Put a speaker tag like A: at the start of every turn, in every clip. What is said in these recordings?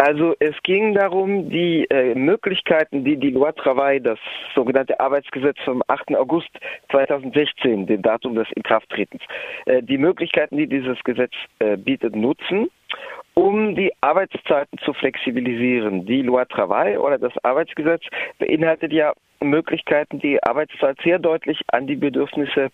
A: Also es ging darum, die äh, Möglichkeiten, die die Loi Travail, das sogenannte Arbeitsgesetz vom 8. August 2016, dem Datum des Inkrafttretens, äh, die Möglichkeiten, die dieses Gesetz äh, bietet, nutzen, um die Arbeitszeiten zu flexibilisieren. Die Loi Travail oder das Arbeitsgesetz beinhaltet ja Möglichkeiten, die Arbeitszeit sehr deutlich an die Bedürfnisse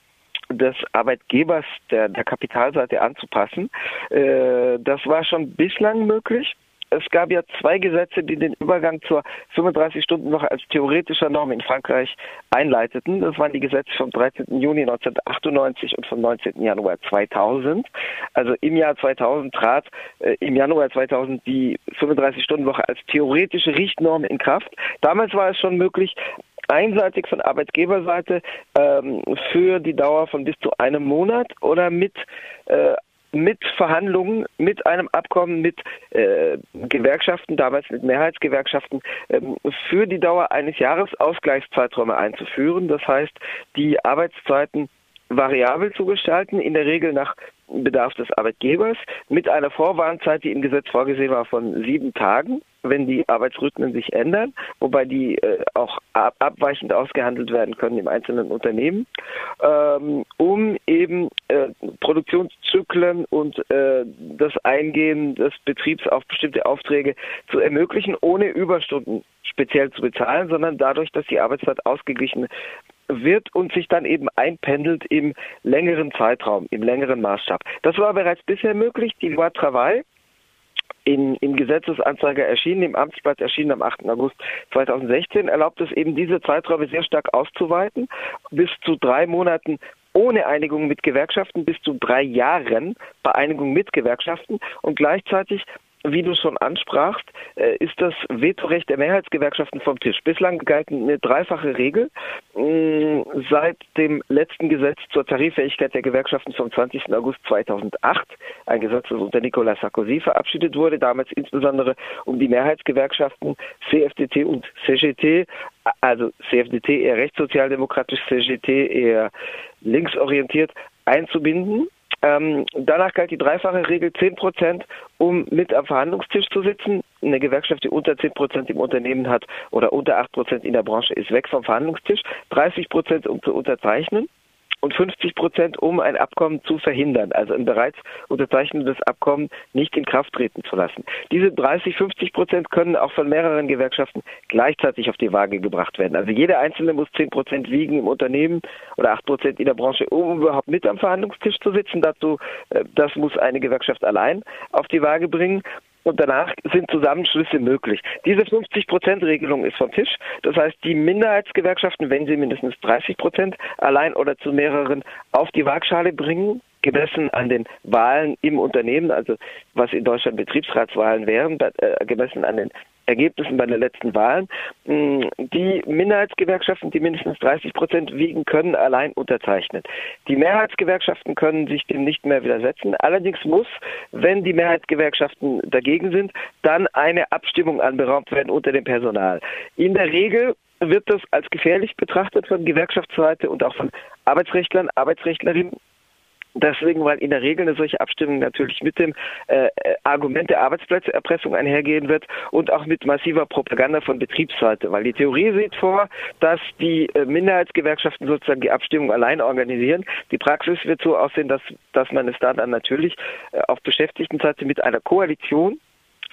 A: des Arbeitgebers der, der Kapitalseite anzupassen. Äh, das war schon bislang möglich es gab ja zwei Gesetze, die den Übergang zur 35-Stunden-Woche als theoretischer Norm in Frankreich einleiteten. Das waren die Gesetze vom 13. Juni 1998 und vom 19. Januar 2000. Also im Jahr 2000 trat äh, im Januar 2000 die 35-Stunden-Woche als theoretische Richtnorm in Kraft. Damals war es schon möglich, einseitig von Arbeitgeberseite ähm, für die Dauer von bis zu einem Monat oder mit äh, mit Verhandlungen, mit einem Abkommen mit äh, Gewerkschaften, damals mit Mehrheitsgewerkschaften, ähm, für die Dauer eines Jahres Ausgleichszeiträume einzuführen. Das heißt, die Arbeitszeiten variabel zu gestalten, in der Regel nach Bedarf des Arbeitgebers, mit einer Vorwarnzeit, die im Gesetz vorgesehen war, von sieben Tagen wenn die Arbeitsrhythmen sich ändern, wobei die äh, auch ab abweichend ausgehandelt werden können im einzelnen Unternehmen, ähm, um eben äh, Produktionszyklen und äh, das Eingehen des Betriebs auf bestimmte Aufträge zu ermöglichen, ohne Überstunden speziell zu bezahlen, sondern dadurch, dass die Arbeitszeit ausgeglichen wird und sich dann eben einpendelt im längeren Zeitraum, im längeren Maßstab. Das war bereits bisher möglich. Die Loi Travail in, im Gesetzesanzeiger erschienen, im Amtsblatt erschienen am 8. August 2016, erlaubt es eben diese Zeiträume sehr stark auszuweiten, bis zu drei Monaten ohne Einigung mit Gewerkschaften, bis zu drei Jahren bei Einigung mit Gewerkschaften und gleichzeitig wie du schon ansprachst, äh, ist das Vetorecht der Mehrheitsgewerkschaften vom Tisch. Bislang galt eine dreifache Regel. Mm, seit dem letzten Gesetz zur Tariffähigkeit der Gewerkschaften vom 20. August 2008, ein Gesetz, das unter Nicolas Sarkozy verabschiedet wurde, damals insbesondere um die Mehrheitsgewerkschaften CFDT und CGT, also CFDT eher rechtssozialdemokratisch, CGT eher linksorientiert, einzubinden. Ähm, danach galt die dreifache Regel 10 Prozent, um mit am Verhandlungstisch zu sitzen. Eine Gewerkschaft, die unter 10 Prozent im Unternehmen hat oder unter 8 Prozent in der Branche, ist weg vom Verhandlungstisch. 30 Prozent, um zu unterzeichnen und 50 Prozent, um ein Abkommen zu verhindern, also ein bereits unterzeichnetes Abkommen nicht in Kraft treten zu lassen. Diese 30, 50 Prozent können auch von mehreren Gewerkschaften gleichzeitig auf die Waage gebracht werden. Also jeder Einzelne muss 10 Prozent wiegen im Unternehmen oder 8 Prozent in der Branche, um überhaupt mit am Verhandlungstisch zu sitzen. Dazu, äh, das muss eine Gewerkschaft allein auf die Waage bringen und danach sind Zusammenschlüsse möglich. Diese 50-Prozent-Regelung ist vom Tisch. Das heißt, die Minderheitsgewerkschaften, wenn sie mindestens 30 Prozent allein oder zu mehreren auf die Waagschale bringen, gemessen an den Wahlen im Unternehmen, also was in Deutschland Betriebsratswahlen wären, äh, gemessen an den Ergebnissen bei den letzten Wahlen. Mm, die Minderheitsgewerkschaften, die mindestens 30 Prozent wiegen, können allein unterzeichnen. Die Mehrheitsgewerkschaften können sich dem nicht mehr widersetzen. Allerdings muss, wenn die Mehrheitsgewerkschaften dagegen sind, dann eine Abstimmung anberaumt werden unter dem Personal. In der Regel wird das als gefährlich betrachtet von Gewerkschaftsseite und auch von Arbeitsrechtlern, Arbeitsrechtlerinnen Deswegen, weil in der Regel eine solche Abstimmung natürlich mit dem äh, Argument der Arbeitsplatzerpressung einhergehen wird und auch mit massiver Propaganda von Betriebsseite. Weil die Theorie sieht vor, dass die äh, Minderheitsgewerkschaften sozusagen die Abstimmung allein organisieren. Die Praxis wird so aussehen, dass, dass man es dann, dann natürlich äh, auf Beschäftigtenseite mit einer Koalition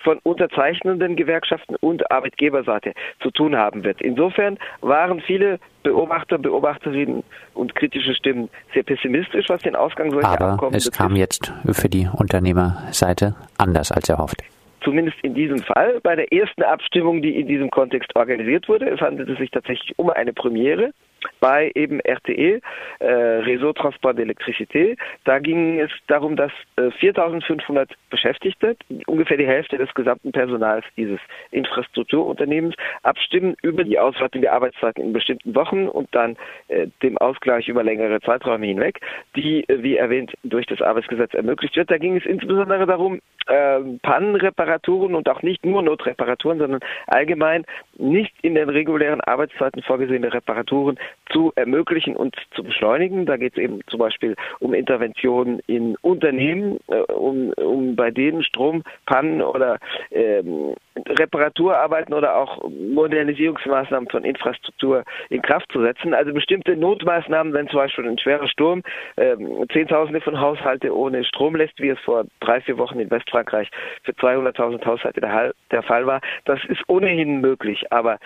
A: von unterzeichnenden Gewerkschaften und Arbeitgeberseite zu tun haben wird. Insofern waren viele Beobachter, Beobachterinnen und kritische Stimmen sehr pessimistisch, was den Ausgang solcher
B: Aber
A: Abkommen
B: es kam jetzt für die Unternehmerseite anders als erhofft
A: zumindest in diesem Fall, bei der ersten Abstimmung, die in diesem Kontext organisiert wurde. Es handelte sich tatsächlich um eine Premiere bei eben RTE, äh, Réseau Transport d'Electricité. Da ging es darum, dass äh, 4500 Beschäftigte, ungefähr die Hälfte des gesamten Personals dieses Infrastrukturunternehmens, abstimmen über die Ausweitung der Arbeitszeiten in bestimmten Wochen und dann äh, dem Ausgleich über längere Zeiträume hinweg, die, äh, wie erwähnt, durch das Arbeitsgesetz ermöglicht wird. Da ging es insbesondere darum, äh, Pannenreparaturen und auch nicht nur Notreparaturen, sondern allgemein nicht in den regulären Arbeitszeiten vorgesehene Reparaturen zu ermöglichen und zu beschleunigen. Da geht es eben zum Beispiel um Interventionen in Unternehmen, äh, um, um bei denen Strompannen oder ähm, Reparaturarbeiten oder auch Modernisierungsmaßnahmen von Infrastruktur in Kraft zu setzen. Also bestimmte Notmaßnahmen, wenn zum Beispiel ein schwerer Sturm ähm, Zehntausende von Haushalte ohne Strom lässt, wie es vor drei, vier Wochen in Westfrankreich für 200.000 Haushalte der, der Fall war. Das ist ohnehin möglich, aber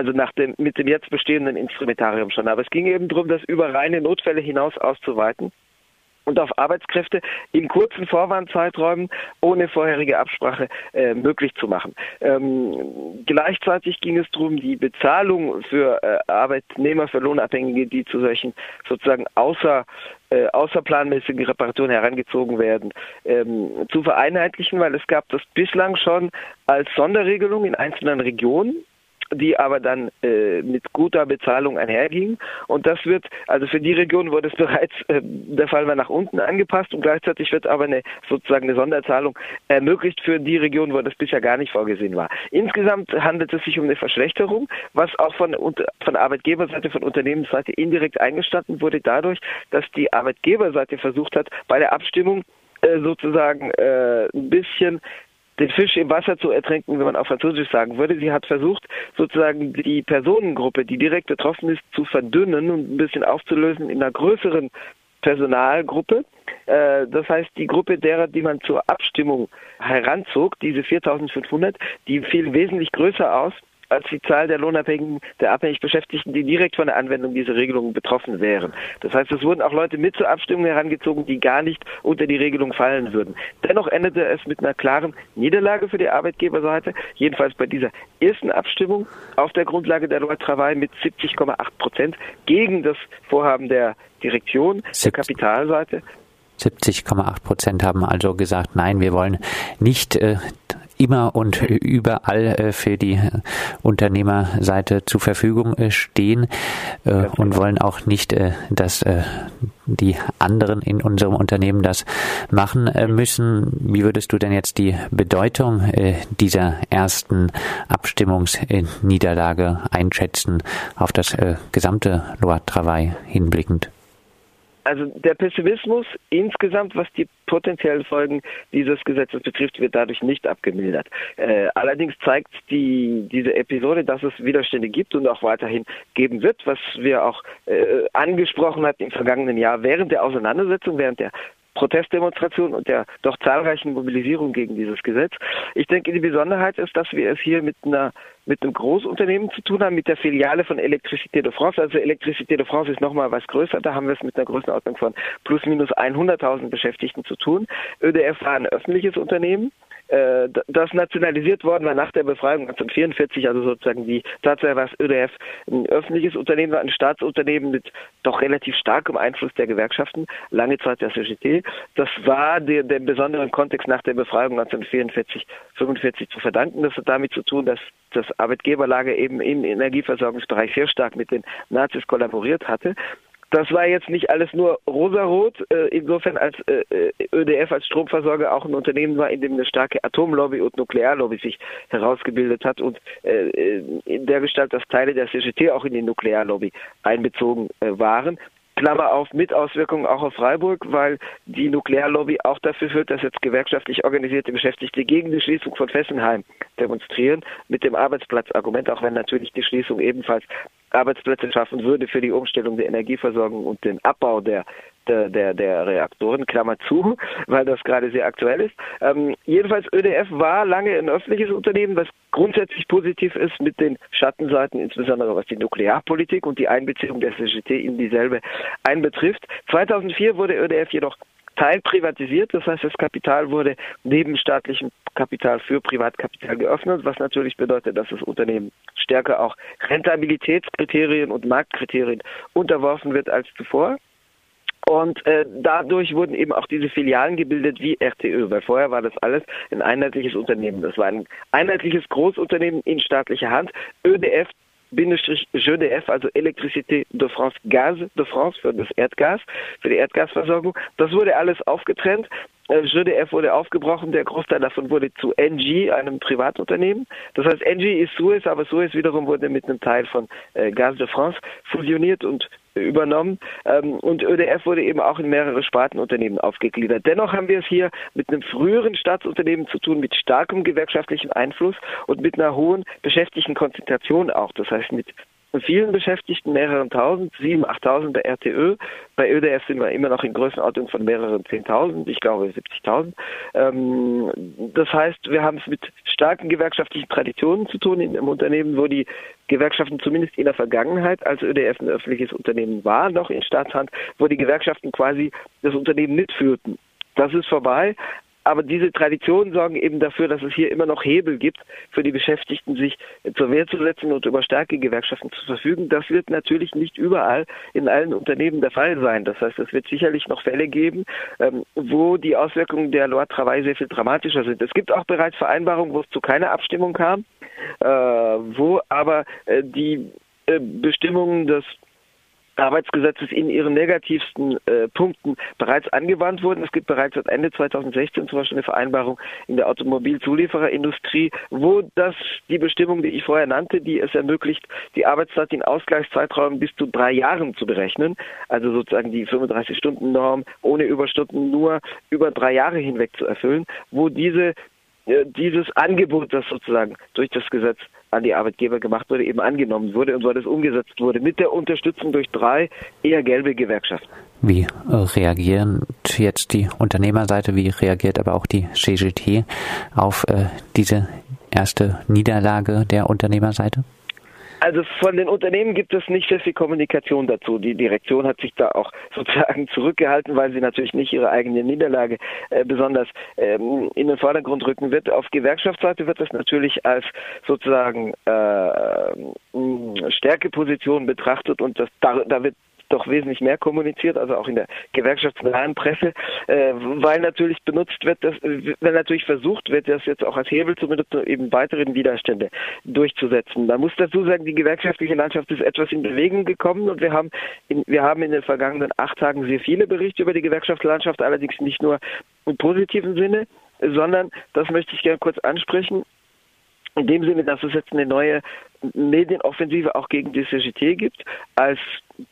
A: also nach dem, mit dem jetzt bestehenden Instrumentarium schon. Aber es ging eben darum, das über reine Notfälle hinaus auszuweiten und auf Arbeitskräfte in kurzen Vorwandzeiträumen ohne vorherige Absprache äh, möglich zu machen. Ähm, gleichzeitig ging es darum, die Bezahlung für äh, Arbeitnehmer, für Lohnabhängige, die zu solchen sozusagen außer äh, außerplanmäßigen Reparaturen herangezogen werden, ähm, zu vereinheitlichen, weil es gab das bislang schon als Sonderregelung in einzelnen Regionen die aber dann äh, mit guter Bezahlung einherging. Und das wird, also für die Region wurde es bereits äh, der Fall war nach unten angepasst und gleichzeitig wird aber eine sozusagen eine Sonderzahlung ermöglicht für die Region, wo das bisher gar nicht vorgesehen war. Insgesamt handelt es sich um eine Verschlechterung, was auch von, von Arbeitgeberseite, von Unternehmensseite indirekt eingestanden wurde, dadurch, dass die Arbeitgeberseite versucht hat, bei der Abstimmung äh, sozusagen äh, ein bisschen den Fisch im Wasser zu ertränken, wenn man auf Französisch sagen würde. Sie hat versucht, sozusagen die Personengruppe, die direkt betroffen ist, zu verdünnen und ein bisschen aufzulösen in einer größeren Personalgruppe. Äh, das heißt, die Gruppe derer, die man zur Abstimmung heranzog, diese 4500, die fiel wesentlich größer aus als die Zahl der Lohnabhängigen, der abhängig Beschäftigten, die direkt von der Anwendung dieser Regelungen betroffen wären. Das heißt, es wurden auch Leute mit zur Abstimmung herangezogen, die gar nicht unter die Regelung fallen würden. Dennoch endete es mit einer klaren Niederlage für die Arbeitgeberseite, jedenfalls bei dieser ersten Abstimmung auf der Grundlage der Loi Travail mit 70,8 Prozent gegen das Vorhaben der Direktion, der Kapitalseite
B: 70,8 Prozent haben also gesagt, nein, wir wollen nicht äh, immer und überall äh, für die Unternehmerseite zur Verfügung äh, stehen äh, und wollen auch nicht, dass die anderen in unserem Unternehmen das machen müssen. Wie würdest du denn jetzt die Bedeutung dieser ersten Abstimmungsniederlage einschätzen auf das gesamte Loi Travail hinblickend?
A: Also der Pessimismus insgesamt, was die potenziellen Folgen dieses Gesetzes betrifft, wird dadurch nicht abgemildert. Äh, allerdings zeigt die, diese Episode, dass es Widerstände gibt und auch weiterhin geben wird, was wir auch äh, angesprochen hatten im vergangenen Jahr während der Auseinandersetzung, während der Protestdemonstration und der doch zahlreichen Mobilisierung gegen dieses Gesetz. Ich denke, die Besonderheit ist, dass wir es hier mit einer mit einem Großunternehmen zu tun haben, mit der Filiale von Electricité de France. Also Electricité de France ist nochmal was größer. Da haben wir es mit einer Größenordnung von plus minus 100.000 Beschäftigten zu tun. ÖDF war ein öffentliches Unternehmen äh, das nationalisiert worden war nach der Befreiung 1944, also sozusagen die Tatsache, was ÖDF ein öffentliches Unternehmen war, ein Staatsunternehmen mit doch relativ starkem Einfluss der Gewerkschaften, lange Zeit der CGT. Das war der, dem besonderen Kontext nach der Befreiung 1944, 45 zu verdanken. Das hat damit zu tun, dass das Arbeitgeberlager eben im Energieversorgungsbereich sehr stark mit den Nazis kollaboriert hatte. Das war jetzt nicht alles nur rosarot, äh, insofern als äh, äh ÖDF als Stromversorger auch ein Unternehmen war, in dem eine starke Atomlobby und Nuklearlobby sich herausgebildet hat und äh, äh in der Gestalt, dass Teile der CGT auch in die Nuklearlobby einbezogen äh, waren. Klammer auf, mit Auswirkungen auch auf Freiburg, weil die Nuklearlobby auch dafür führt, dass jetzt gewerkschaftlich organisierte Beschäftigte gegen die Schließung von Fessenheim demonstrieren, mit dem Arbeitsplatzargument, auch wenn natürlich die Schließung ebenfalls Arbeitsplätze schaffen würde für die Umstellung der Energieversorgung und den Abbau der der, der, der Reaktoren, Klammer zu, weil das gerade sehr aktuell ist. Ähm, jedenfalls ÖDF war lange ein öffentliches Unternehmen, was grundsätzlich positiv ist mit den Schattenseiten, insbesondere was die Nuklearpolitik und die Einbeziehung der CGT in dieselbe einbetrifft. 2004 wurde ÖDF jedoch teilprivatisiert, das heißt das Kapital wurde neben staatlichem Kapital für Privatkapital geöffnet, was natürlich bedeutet, dass das Unternehmen stärker auch Rentabilitätskriterien und Marktkriterien unterworfen wird als zuvor. Und äh, dadurch wurden eben auch diese Filialen gebildet wie RTÖ, weil vorher war das alles ein einheitliches Unternehmen. Das war ein einheitliches Großunternehmen in staatlicher Hand. ÖDF GDF, also Electricité de France, Gaz de France für das Erdgas, für die Erdgasversorgung. Das wurde alles aufgetrennt. GDF wurde aufgebrochen, der Großteil davon wurde zu NG, einem Privatunternehmen. Das heißt, NG ist Suez, aber Suez wiederum wurde mit einem Teil von äh, Gaz de France fusioniert und übernommen ähm, und ÖDF wurde eben auch in mehrere Spartenunternehmen aufgegliedert. Dennoch haben wir es hier mit einem früheren Staatsunternehmen zu tun, mit starkem gewerkschaftlichen Einfluss und mit einer hohen Beschäftigtenkonzentration auch. Das heißt mit vielen Beschäftigten, mehreren tausend, sieben, achttausend bei RTÖ. Bei ÖDF sind wir immer noch in Größenordnung von mehreren zehntausend, ich glaube 70.000. Ähm, das heißt, wir haben es mit starken gewerkschaftlichen Traditionen zu tun in einem Unternehmen, wo die Gewerkschaften zumindest in der Vergangenheit, als ÖDF ein öffentliches Unternehmen war, noch in Staatshand, wo die Gewerkschaften quasi das Unternehmen mitführten. Das ist vorbei. Aber diese Traditionen sorgen eben dafür, dass es hier immer noch Hebel gibt, für die Beschäftigten sich zur Wehr zu setzen und über starke Gewerkschaften zu verfügen. Das wird natürlich nicht überall in allen Unternehmen der Fall sein. Das heißt, es wird sicherlich noch Fälle geben, ähm, wo die Auswirkungen der Loi Travail sehr viel dramatischer sind. Es gibt auch bereits Vereinbarungen, wo es zu keiner Abstimmung kam, äh, wo aber äh, die äh, Bestimmungen des Arbeitsgesetzes in ihren negativsten äh, Punkten bereits angewandt wurden. Es gibt bereits seit Ende 2016 zum Beispiel eine Vereinbarung in der Automobilzuliefererindustrie, wo das die Bestimmung, die ich vorher nannte, die es ermöglicht, die Arbeitszeit in Ausgleichszeiträumen bis zu drei Jahren zu berechnen, also sozusagen die 35-Stunden-Norm ohne Überstunden nur über drei Jahre hinweg zu erfüllen, wo diese dieses Angebot, das sozusagen durch das Gesetz an die Arbeitgeber gemacht wurde, eben angenommen wurde und so das umgesetzt wurde, mit der Unterstützung durch drei eher gelbe Gewerkschaften.
B: Wie äh, reagieren jetzt die Unternehmerseite, wie reagiert aber auch die CGT auf äh, diese erste Niederlage der Unternehmerseite?
A: Also von den Unternehmen gibt es nicht sehr viel Kommunikation dazu. Die Direktion hat sich da auch sozusagen zurückgehalten, weil sie natürlich nicht ihre eigene Niederlage äh, besonders ähm, in den Vordergrund rücken wird. Auf Gewerkschaftsseite wird das natürlich als sozusagen äh, Stärkeposition betrachtet und das, da, da wird doch wesentlich mehr kommuniziert, also auch in der gewerkschaftsnahen Presse, äh, weil natürlich benutzt wird, dass, weil natürlich versucht wird, das jetzt auch als Hebel zu benutzen, eben weiteren Widerstände durchzusetzen. Man muss dazu sagen, die gewerkschaftliche Landschaft ist etwas in Bewegung gekommen und wir haben in, wir haben in den vergangenen acht Tagen sehr viele Berichte über die Gewerkschaftslandschaft, allerdings nicht nur im positiven Sinne, sondern, das möchte ich gerne kurz ansprechen, in dem Sinne, dass es jetzt eine neue Medienoffensive auch gegen die CGT gibt, als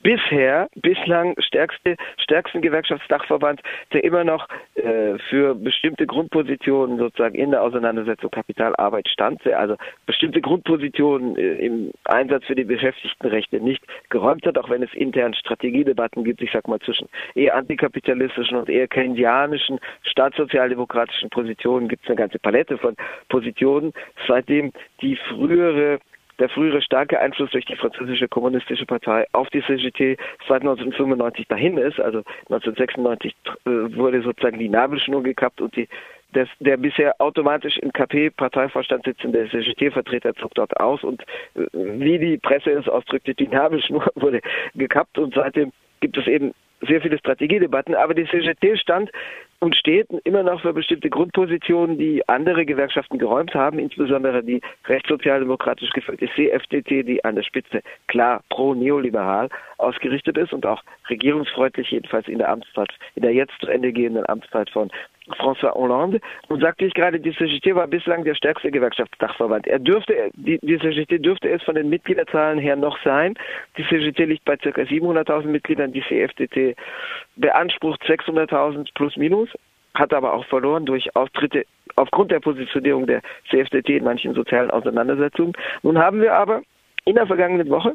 A: bisher, bislang stärkste, stärksten Gewerkschaftsdachverband, der immer noch äh, für bestimmte Grundpositionen sozusagen in der Auseinandersetzung Kapitalarbeit stand, der also bestimmte Grundpositionen äh, im Einsatz für die Beschäftigtenrechte nicht geräumt hat, auch wenn es intern Strategiedebatten gibt, ich sag mal zwischen eher antikapitalistischen und eher keynesianischen, staatssozialdemokratischen Positionen gibt es eine ganze Palette von Positionen, seitdem die frühere der frühere starke Einfluss durch die französische kommunistische Partei auf die CGT seit 1995 dahin ist. Also 1996 äh, wurde sozusagen die Nabelschnur gekappt und die des, der bisher automatisch im KP-Parteivorstand sitzende CGT-Vertreter zog dort aus und äh, wie die Presse es ausdrückte, die Nabelschnur wurde gekappt und seitdem gibt es eben sehr viele Strategiedebatten, aber die CGT stand und steht immer noch für bestimmte Grundpositionen, die andere Gewerkschaften geräumt haben, insbesondere die rechtssozialdemokratisch geführte CFDT, die an der Spitze klar pro-neoliberal ausgerichtet ist und auch regierungsfreundlich, jedenfalls in der Amtszeit, in der jetzt zu Ende gehenden Amtszeit von François Hollande. Nun sagte ich gerade, die CGT war bislang der stärkste Gewerkschaftsdachverband. Er dürfte, die, die CGT dürfte es von den Mitgliederzahlen her noch sein. Die CGT liegt bei ca. 700.000 Mitgliedern, die CFDT beansprucht 600.000 plus minus, hat aber auch verloren durch Austritte aufgrund der Positionierung der CFDT in manchen sozialen Auseinandersetzungen. Nun haben wir aber in der vergangenen Woche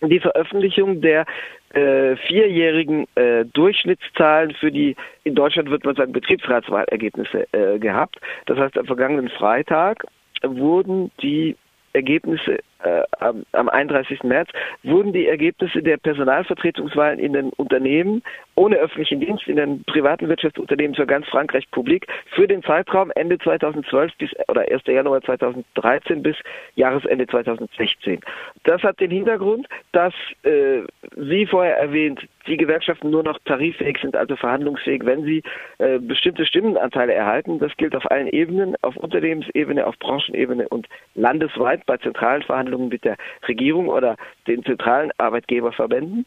A: die Veröffentlichung der äh, vierjährigen äh, Durchschnittszahlen für die, in Deutschland wird man sagen, Betriebsratswahlergebnisse äh, gehabt. Das heißt, am vergangenen Freitag wurden die Ergebnisse äh, am, am 31. März wurden die Ergebnisse der Personalvertretungswahlen in den Unternehmen ohne öffentlichen Dienst, in den privaten Wirtschaftsunternehmen für ganz Frankreich publik für den Zeitraum Ende 2012 bis oder 1. Januar 2013 bis Jahresende 2016. Das hat den Hintergrund, dass, äh, wie vorher erwähnt, die Gewerkschaften nur noch tariffähig sind, also verhandlungsfähig, wenn sie äh, bestimmte Stimmenanteile erhalten. Das gilt auf allen Ebenen, auf Unternehmensebene, auf Branchenebene und landesweit bei zentralen Verhandlungen Verhandlungen mit der Regierung oder den zentralen Arbeitgeberverbänden.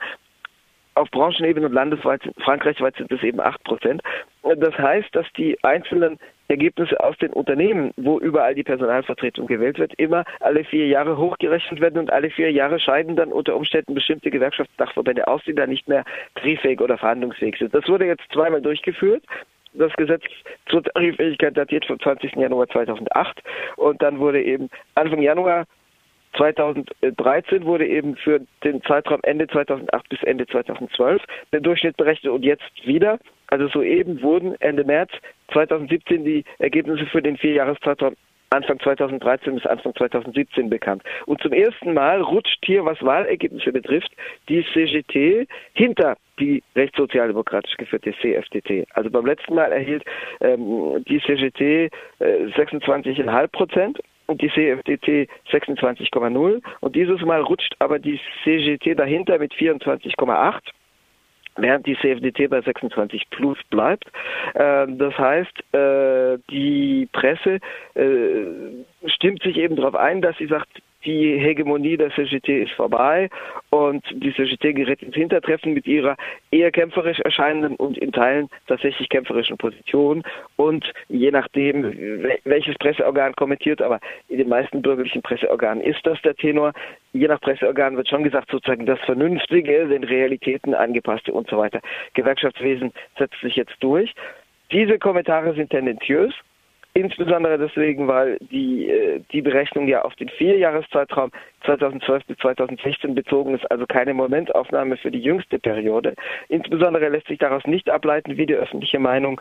A: Auf Branchenebene und landesweit, frankreichweit sind es eben 8 Prozent. Das heißt, dass die einzelnen Ergebnisse aus den Unternehmen, wo überall die Personalvertretung gewählt wird, immer alle vier Jahre hochgerechnet werden und alle vier Jahre scheiden dann unter Umständen bestimmte Gewerkschaftsdachverbände aus, die dann nicht mehr tarifähig oder verhandlungsfähig sind. Das wurde jetzt zweimal durchgeführt. Das Gesetz zur Tariffähigkeit datiert vom 20. Januar 2008 und dann wurde eben Anfang Januar 2013 wurde eben für den Zeitraum Ende 2008 bis Ende 2012 der Durchschnitt berechnet und jetzt wieder. Also soeben wurden Ende März 2017 die Ergebnisse für den Vierjahreszeitraum Anfang 2013 bis Anfang 2017 bekannt. Und zum ersten Mal rutscht hier, was Wahlergebnisse betrifft, die CGT hinter die rechtssozialdemokratisch geführte CFDT. Also beim letzten Mal erhielt ähm, die CGT äh, 26,5 Prozent und die CFDT 26,0 und dieses Mal rutscht aber die CGT dahinter mit 24,8 während die CFDT bei 26 plus bleibt. Ähm, das heißt, äh, die Presse äh, stimmt sich eben darauf ein, dass sie sagt, die Hegemonie der CGT ist vorbei und die CGT gerät ins Hintertreffen mit ihrer eher kämpferisch erscheinenden und in Teilen tatsächlich kämpferischen Position und je nachdem, welches Presseorgan kommentiert, aber in den meisten bürgerlichen Presseorganen ist das der Tenor. Je nach Presseorgan wird schon gesagt, sozusagen das Vernünftige, den Realitäten angepasste und so weiter. Gewerkschaftswesen setzt sich jetzt durch. Diese Kommentare sind tendenziös Insbesondere deswegen, weil die, äh, die Berechnung ja auf den Vierjahreszeitraum 2012 bis 2016 bezogen ist, also keine Momentaufnahme für die jüngste Periode. Insbesondere lässt sich daraus nicht ableiten, wie die öffentliche Meinung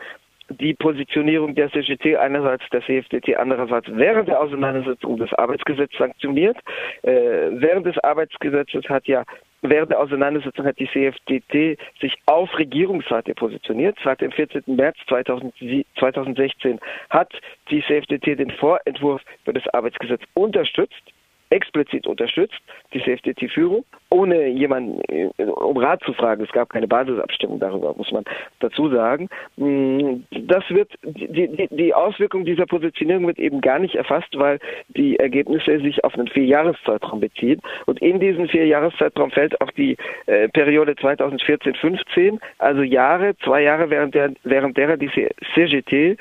A: die Positionierung der CGT einerseits der CFDT andererseits während der Auseinandersetzung des Arbeitsgesetzes sanktioniert. Äh, während des Arbeitsgesetzes hat ja Während der Auseinandersetzung hat die CFDT sich auf Regierungsseite positioniert. Seit dem 14. März 2016 hat die CFDT den Vorentwurf für das Arbeitsgesetz unterstützt explizit unterstützt, die CFDT-Führung, ohne jemanden äh, um Rat zu fragen. Es gab keine Basisabstimmung darüber, muss man dazu sagen. Mm, das wird, die, die, Auswirkung dieser Positionierung wird eben gar nicht erfasst, weil die Ergebnisse sich auf einen Vierjahreszeitraum beziehen. Und in diesen Vierjahreszeitraum fällt auch die äh, Periode 2014-15, also Jahre, zwei Jahre, während, der, während derer die CGT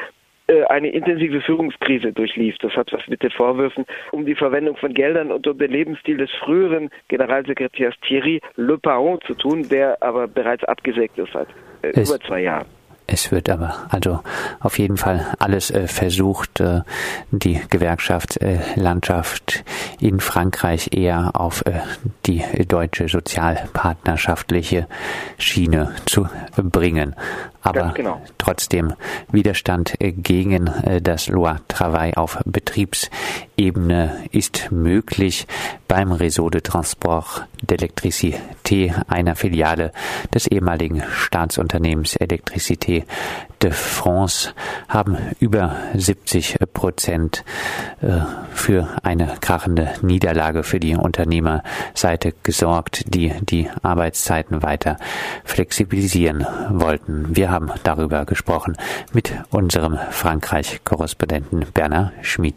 A: eine intensive Führungskrise durchlief. Das hat was mit den Vorwürfen um die Verwendung von Geldern und um den Lebensstil des früheren Generalsekretärs Thierry Le Paron zu tun, der aber bereits abgesägt ist seit äh, über zwei Jahren.
B: Es wird aber also auf jeden Fall alles äh, versucht, äh, die Gewerkschaftslandschaft äh, in Frankreich eher auf äh, die deutsche sozialpartnerschaftliche Schiene zu bringen. Aber genau. trotzdem Widerstand äh, gegen äh, das Loi Travail auf Betriebsebene ist möglich beim Réseau de Transport d'Electricité, einer Filiale des ehemaligen Staatsunternehmens Electricité de France haben über 70 Prozent äh, für eine krachende Niederlage für die Unternehmerseite gesorgt, die die Arbeitszeiten weiter flexibilisieren wollten. Wir haben darüber gesprochen mit unserem Frankreich-Korrespondenten Bernard Schmid.